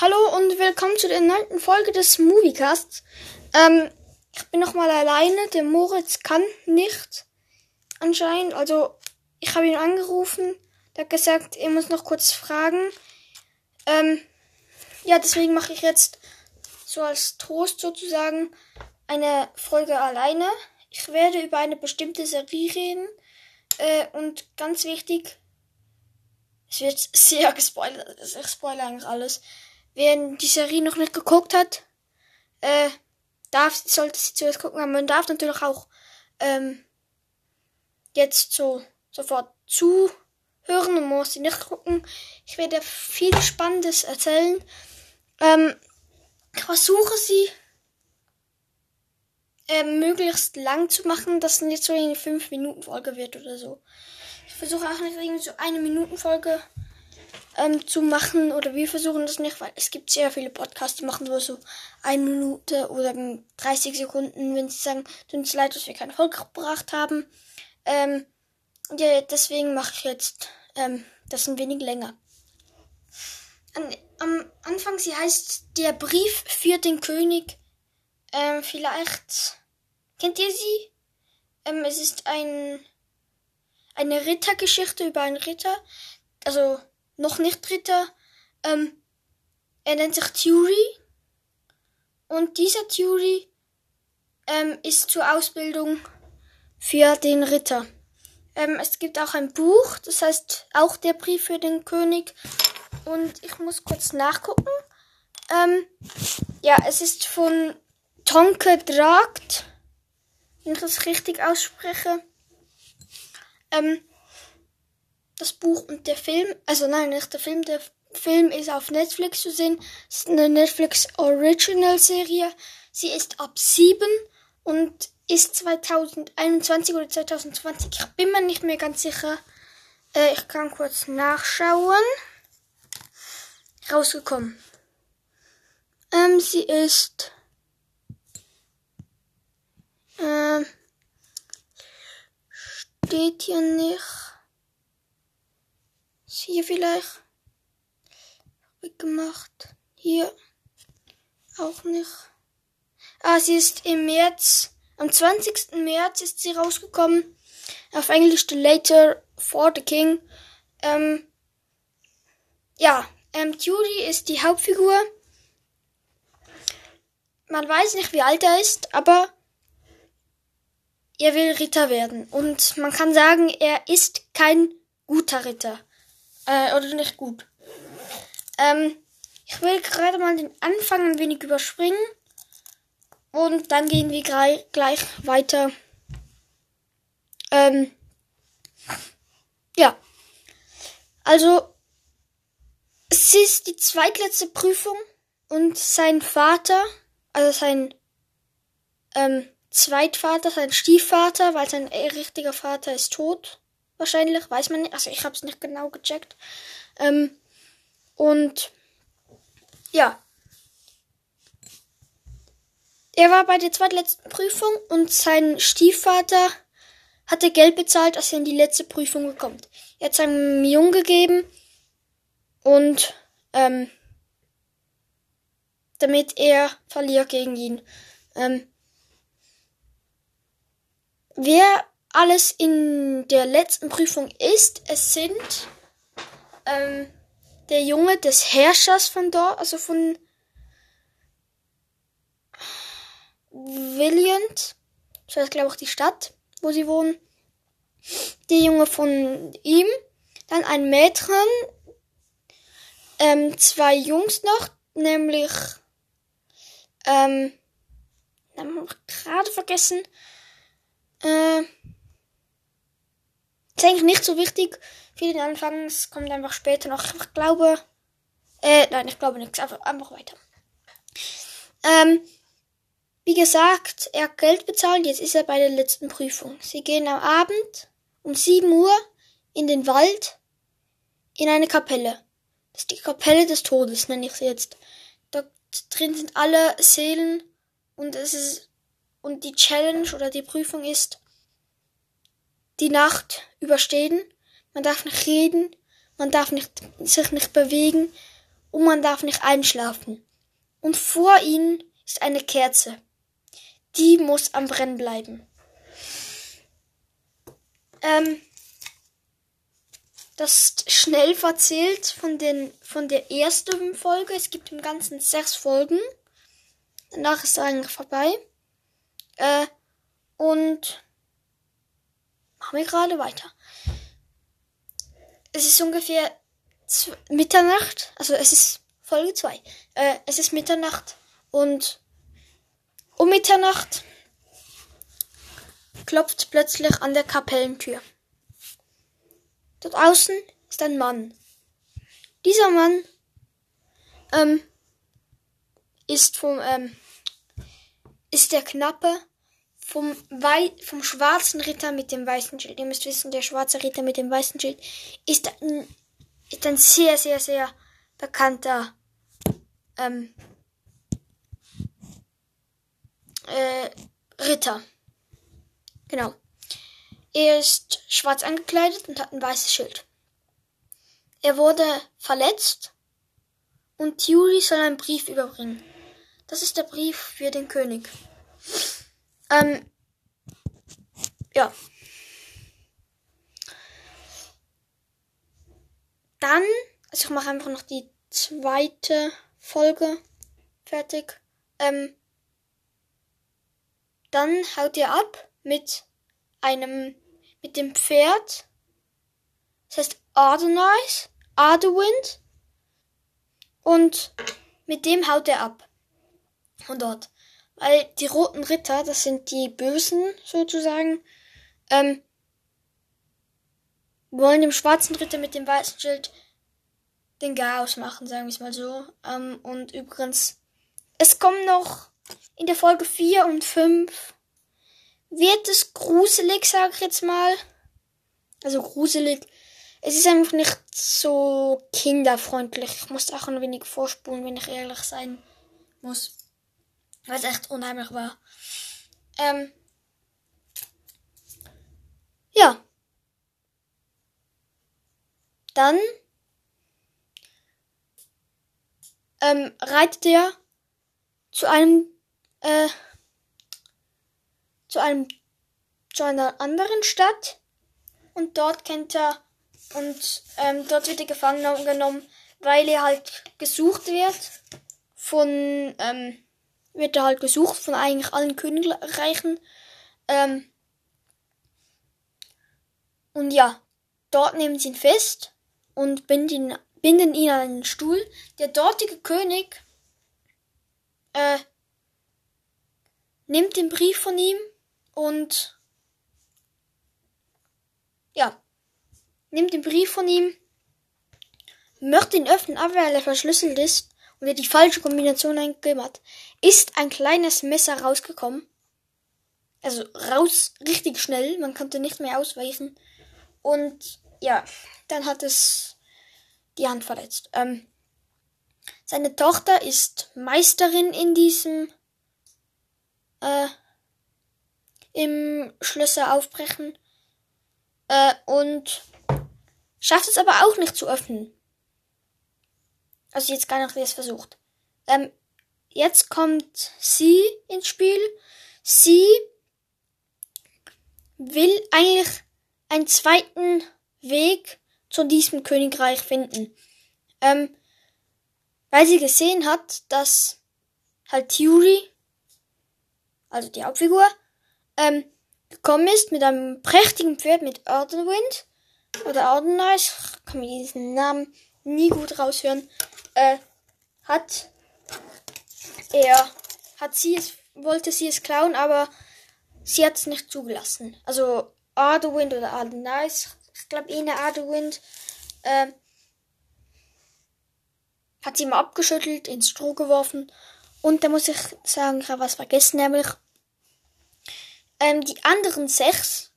Hallo und willkommen zu der neunten Folge des Moviecasts. Ähm, ich bin nochmal alleine. Der Moritz kann nicht anscheinend. Also ich habe ihn angerufen. Der hat gesagt, er muss noch kurz fragen. Ähm, ja, deswegen mache ich jetzt so als Trost sozusagen eine Folge alleine. Ich werde über eine bestimmte Serie reden. Äh, und ganz wichtig, es wird sehr gespoilert. Ich spoilere eigentlich alles. Wer die Serie noch nicht geguckt hat, äh, darf, sollte sie zuerst gucken. Aber man darf natürlich auch ähm, jetzt so sofort zuhören und muss sie nicht gucken. Ich werde viel Spannendes erzählen. Ähm, ich versuche sie äh, möglichst lang zu machen, dass es nicht so eine 5-Minuten-Folge wird oder so. Ich versuche auch nicht irgendwie so eine Minuten-Folge ähm, zu machen oder wir versuchen das nicht, weil es gibt sehr viele Podcasts, die machen nur so eine Minute oder 30 Sekunden, wenn sie sagen, tut uns leid, dass wir keine Folge gebracht haben. Ähm, ja, deswegen mache ich jetzt ähm, das ein wenig länger. An, am Anfang, sie heißt Der Brief für den König. Ähm, vielleicht kennt ihr sie? Ähm, es ist ein eine Rittergeschichte über einen Ritter. Also noch nicht Ritter. Ähm, er nennt sich Thury. Und dieser Thury ähm, ist zur Ausbildung für den Ritter. Ähm, es gibt auch ein Buch, das heißt auch der Brief für den König. Und ich muss kurz nachgucken. Ähm, ja, es ist von Tonke Dragt, wenn ich das richtig ausspreche. Ähm, das Buch und der Film, also nein, nicht der Film, der Film ist auf Netflix zu sehen. Es ist eine Netflix Original Serie. Sie ist ab 7 und ist 2021 oder 2020. Ich bin mir nicht mehr ganz sicher. Äh, ich kann kurz nachschauen. Rausgekommen. Ähm, sie ist. Ähm, steht hier nicht. Hier vielleicht. Weggemacht. Hier. Auch nicht. Ah, sie ist im März. Am 20. März ist sie rausgekommen. Auf Englisch The Later for the King. Ähm, ja, ähm, Judy ist die Hauptfigur. Man weiß nicht, wie alt er ist, aber er will Ritter werden. Und man kann sagen, er ist kein guter Ritter. Äh, oder nicht gut. Ähm, ich will gerade mal den Anfang ein wenig überspringen. Und dann gehen wir gleich weiter. Ähm, ja. Also, es ist die zweitletzte Prüfung und sein Vater, also sein ähm, Zweitvater, sein Stiefvater, weil sein richtiger Vater ist tot wahrscheinlich, weiß man nicht. Also ich habe es nicht genau gecheckt. Ähm, und ja. Er war bei der zweitletzten Prüfung und sein Stiefvater hatte Geld bezahlt, dass er in die letzte Prüfung kommt. Er hat seinem Jungen gegeben und ähm, damit er verliert gegen ihn. Ähm, wer alles in der letzten Prüfung ist. Es sind ähm, der Junge des Herrschers von dort, also von Williant. Das heißt, glaube ich, die Stadt, wo sie wohnen. Der Junge von ihm. Dann ein Mädchen. Ähm, zwei Jungs noch, nämlich ähm, haben wir gerade vergessen. Äh, ist eigentlich nicht so wichtig für den Anfang. Es kommt einfach später noch. Ich glaube. Äh, nein, ich glaube nichts. Einfach, einfach weiter. Ähm, wie gesagt, er hat Geld bezahlt. Jetzt ist er bei der letzten Prüfung. Sie gehen am Abend um 7 Uhr in den Wald in eine Kapelle. Das ist die Kapelle des Todes, nenne ich sie jetzt. Dort drin sind alle Seelen und es ist und die Challenge oder die Prüfung ist die Nacht überstehen. Man darf nicht reden, man darf nicht, sich nicht bewegen und man darf nicht einschlafen. Und vor ihnen ist eine Kerze. Die muss am Brennen bleiben. Ähm, das ist schnell verzählt von, den, von der ersten Folge. Es gibt im Ganzen sechs Folgen. Danach ist es eigentlich vorbei. Äh, und machen wir gerade weiter. Es ist ungefähr Mitternacht, also es ist Folge 2. Äh, es ist Mitternacht und um Mitternacht klopft plötzlich an der Kapellentür. Dort außen ist ein Mann. Dieser Mann ähm, ist vom ähm, ist der Knappe vom, Wei vom schwarzen Ritter mit dem weißen Schild. Ihr müsst wissen, der schwarze Ritter mit dem weißen Schild ist ein, ist ein sehr, sehr, sehr bekannter ähm, äh, Ritter. Genau. Er ist schwarz angekleidet und hat ein weißes Schild. Er wurde verletzt und Thierry soll einen Brief überbringen. Das ist der Brief für den König. Ähm, ja. Dann, also ich mache einfach noch die zweite Folge fertig. Ähm, dann haut er ab mit einem, mit dem Pferd. Das heißt Ardenice, Ardewind. Und mit dem haut er ab. Von dort. Weil die roten Ritter, das sind die Bösen sozusagen, ähm, wollen dem schwarzen Ritter mit dem weißen Schild den Chaos machen, sagen wir es mal so. Ähm, und übrigens, es kommen noch in der Folge 4 und 5 wird es gruselig, sag ich jetzt mal. Also gruselig. Es ist einfach nicht so kinderfreundlich. Ich muss auch ein wenig vorspulen, wenn ich ehrlich sein muss. Weil es echt unheimlich war. Ähm. Ja. Dann ähm, reitet er zu einem äh, zu einem zu einer anderen Stadt und dort kennt er und ähm, dort wird er gefangen genommen, weil er halt gesucht wird von ähm, wird er halt gesucht von eigentlich allen Königreichen ähm, und ja dort nehmen sie ihn fest und binden ihn, binden ihn an einen Stuhl. Der dortige König äh, nimmt den Brief von ihm und ja, nimmt den Brief von ihm, möchte ihn öffnen, aber weil er verschlüsselt ist und er die falsche Kombination eingegeben hat, ist ein kleines Messer rausgekommen. Also raus richtig schnell, man konnte nicht mehr ausweichen. Und ja, dann hat es die Hand verletzt. Ähm, seine Tochter ist Meisterin in diesem äh, im Schlösser aufbrechen äh, und schafft es aber auch nicht zu öffnen. Also jetzt gar nicht, wie es versucht. Ähm, jetzt kommt sie ins Spiel. Sie will eigentlich einen zweiten Weg zu diesem Königreich finden. Ähm, weil sie gesehen hat, dass halt Theory, also die Hauptfigur, ähm, gekommen ist mit einem prächtigen Pferd mit Ardenwind oder Ardenice, kann mir diesen Namen nie gut raushören, äh, hat er, hat sie es, wollte sie es klauen, aber sie hat es nicht zugelassen. Also Ardenwind oder Ardenice, ich glaube eher Ardenwind, äh, hat sie mal abgeschüttelt, ins Stroh geworfen und da muss ich sagen, ich habe was vergessen, nämlich ähm, die anderen sechs,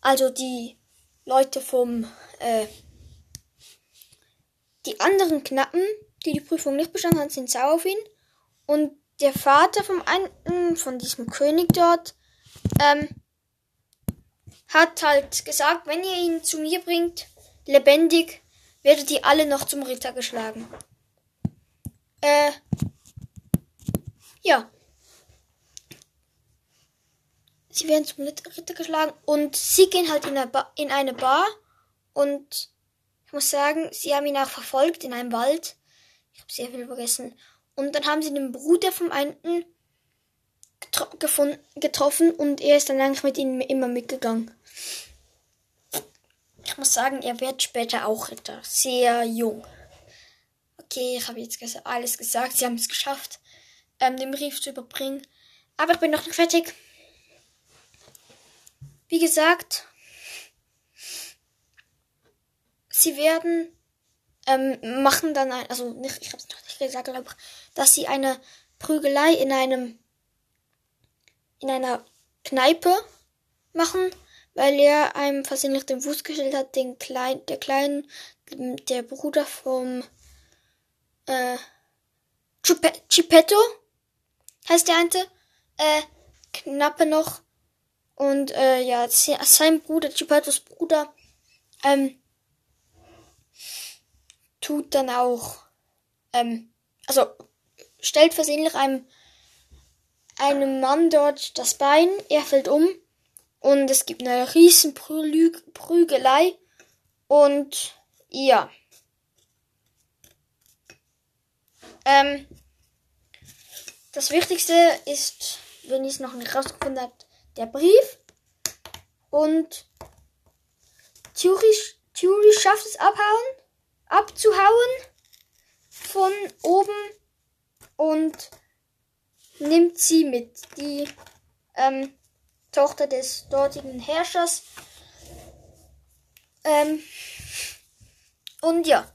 also die Leute vom, äh, die anderen Knappen, die die Prüfung nicht bestanden haben, sind sauer auf ihn. Und der Vater vom einen, von diesem König dort, ähm, hat halt gesagt, wenn ihr ihn zu mir bringt, lebendig, werdet ihr alle noch zum Ritter geschlagen. Äh, ja. Sie werden zum Ritter geschlagen und sie gehen halt in eine, Bar, in eine Bar und muss sagen, sie haben ihn auch verfolgt in einem Wald. Ich habe sehr viel vergessen. Und dann haben sie den Bruder vom einen getro getroffen und er ist dann eigentlich mit ihnen immer mitgegangen. Ich muss sagen, er wird später auch Ritter. Sehr jung. Okay, ich habe jetzt alles gesagt. Sie haben es geschafft, ähm, den Brief zu überbringen. Aber ich bin noch nicht fertig. Wie gesagt, sie werden ähm, machen dann ein, also nicht, ich habe es noch nicht gesagt, aber dass sie eine Prügelei in einem in einer Kneipe machen, weil er einem versehentlich den Fuß gestellt hat, den klein, der kleinen, der Bruder vom äh, Chipetto heißt der eine, äh, knappe noch. Und äh, ja, sein Bruder, Chipettos Bruder, ähm, tut dann auch, ähm, also stellt versehentlich einem, einem Mann dort das Bein, er fällt um und es gibt eine riesen Prügelei und ja. Ähm, das Wichtigste ist, wenn ich es noch nicht rausgefunden habe, der Brief. Und Thuri, Thuri schafft es abhauen abzuhauen von oben und nimmt sie mit. Die ähm, Tochter des dortigen Herrschers. Ähm, und ja,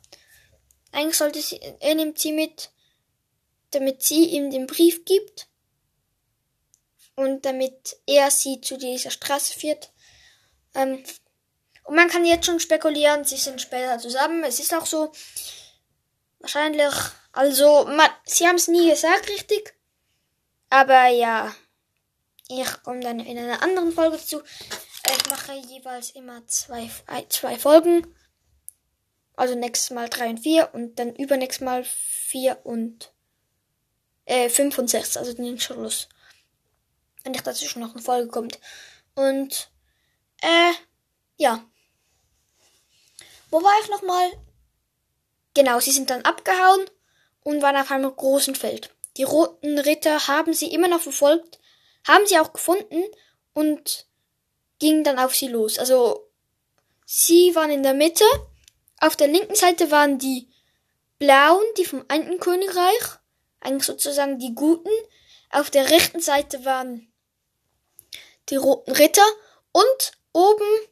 eigentlich sollte sie, er nimmt sie mit, damit sie ihm den Brief gibt und damit er sie zu dieser Straße führt. Ähm, und man kann jetzt schon spekulieren, sie sind später zusammen. Es ist auch so. Wahrscheinlich. Also, man, sie haben es nie gesagt, richtig. Aber ja. Ich komme dann in einer anderen Folge zu. Ich mache jeweils immer zwei, zwei Folgen. Also nächstes Mal drei und vier und dann übernächstes Mal vier und äh, fünf und sechs. Also den Schluss. Wenn nicht dazwischen noch eine Folge kommt. Und äh, ja. Wo war ich nochmal? Genau, sie sind dann abgehauen und waren auf einem großen Feld. Die roten Ritter haben sie immer noch verfolgt, haben sie auch gefunden und gingen dann auf sie los. Also sie waren in der Mitte. Auf der linken Seite waren die Blauen, die vom einen Königreich, eigentlich sozusagen die Guten. Auf der rechten Seite waren die roten Ritter und oben,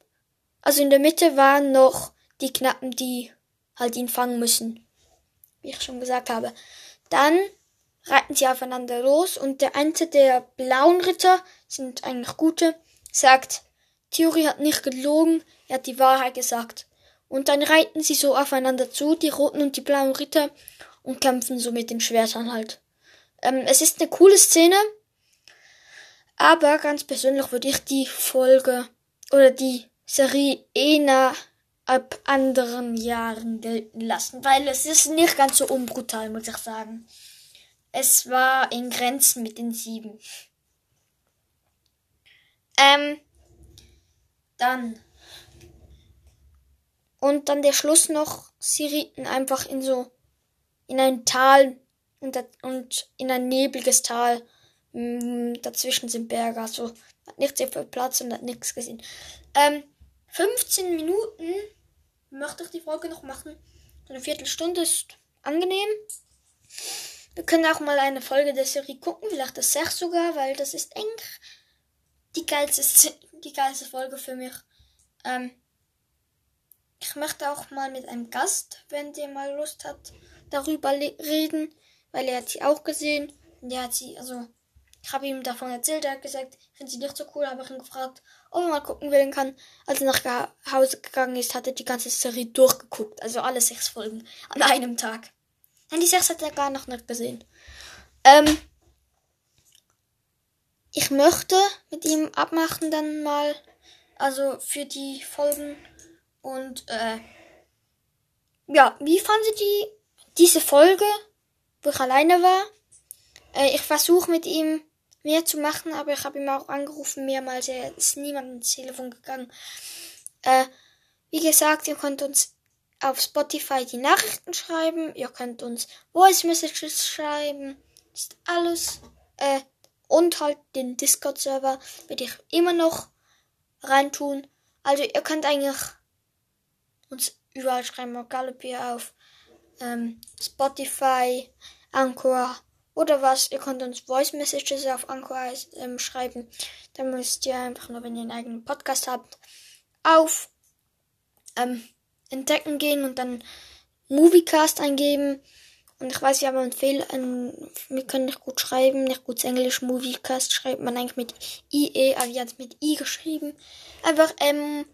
also in der Mitte waren noch die Knappen, die halt ihn fangen müssen. Wie ich schon gesagt habe. Dann reiten sie aufeinander los und der eine der blauen Ritter, sind eigentlich gute, sagt, Theorie hat nicht gelogen, er hat die Wahrheit gesagt. Und dann reiten sie so aufeinander zu, die roten und die blauen Ritter, und kämpfen so mit den Schwertern halt. Ähm, es ist eine coole Szene, aber ganz persönlich würde ich die Folge oder die Serie eher ab anderen Jahren gelten lassen, weil es ist nicht ganz so unbrutal, muss ich sagen. Es war in Grenzen mit den sieben. Ähm, dann. Und dann der Schluss noch, sie rieten einfach in so, in ein Tal und, und in ein nebliges Tal. Mm, dazwischen sind Berge, also hat nicht sehr viel Platz und hat nichts gesehen. Ähm, 15 Minuten möchte ich die Folge noch machen. Eine Viertelstunde ist angenehm. Wir können auch mal eine Folge der Serie gucken, vielleicht das sechs sogar, weil das ist eng die geilste, die geilste Folge für mich. Ähm, ich möchte auch mal mit einem Gast, wenn der mal Lust hat, darüber reden, weil er hat sie auch gesehen. Und hat sie, also ich habe ihm davon erzählt, er hat gesagt, ich finde sie nicht so cool, habe ich ihn gefragt, ob er mal gucken will kann. Als er nach Hause gegangen ist, hat er die ganze Serie durchgeguckt. Also alle sechs Folgen an einem Tag. Nein, die sechs hat er gar noch nicht gesehen. Ähm, ich möchte mit ihm abmachen dann mal, also für die Folgen und äh, ja, wie fandet ihr diese Folge, wo ich alleine war? Äh, ich versuche mit ihm mehr zu machen, aber ich habe ihn auch angerufen mehrmals. Er ist niemand ins Telefon gegangen. Äh, wie gesagt, ihr könnt uns auf Spotify die Nachrichten schreiben. Ihr könnt uns Voice Messages schreiben. Ist alles. Äh, und halt den Discord-Server werde ich immer noch reintun. Also ihr könnt eigentlich uns überall schreiben, egal ob ihr auf ähm, Spotify, Anchor oder was. Ihr könnt uns Voice Messages auf Anchor ähm, schreiben. Dann müsst ihr einfach nur, wenn ihr einen eigenen Podcast habt, auf ähm, Entdecken gehen und dann Moviecast eingeben. Und ich weiß, wir haben einen Fehler, wir können nicht gut schreiben, nicht gut Englisch. Moviecast schreibt man eigentlich mit IE, aber jetzt mit I geschrieben. Einfach M-O-V-I-C-A-S-T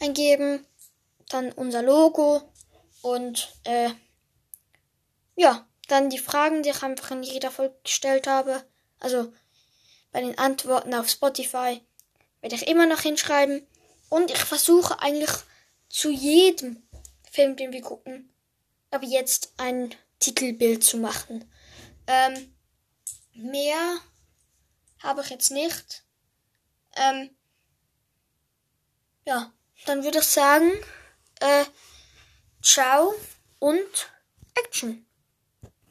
eingeben. Dann unser Logo und äh, ja, dann die Fragen, die ich einfach in jeder Folge gestellt habe. Also bei den Antworten auf Spotify werde ich immer noch hinschreiben. Und ich versuche eigentlich zu jedem Film, den wir gucken, aber jetzt ein Titelbild zu machen. Ähm, mehr habe ich jetzt nicht. Ähm, ja, dann würde ich sagen, äh, ciao und Action.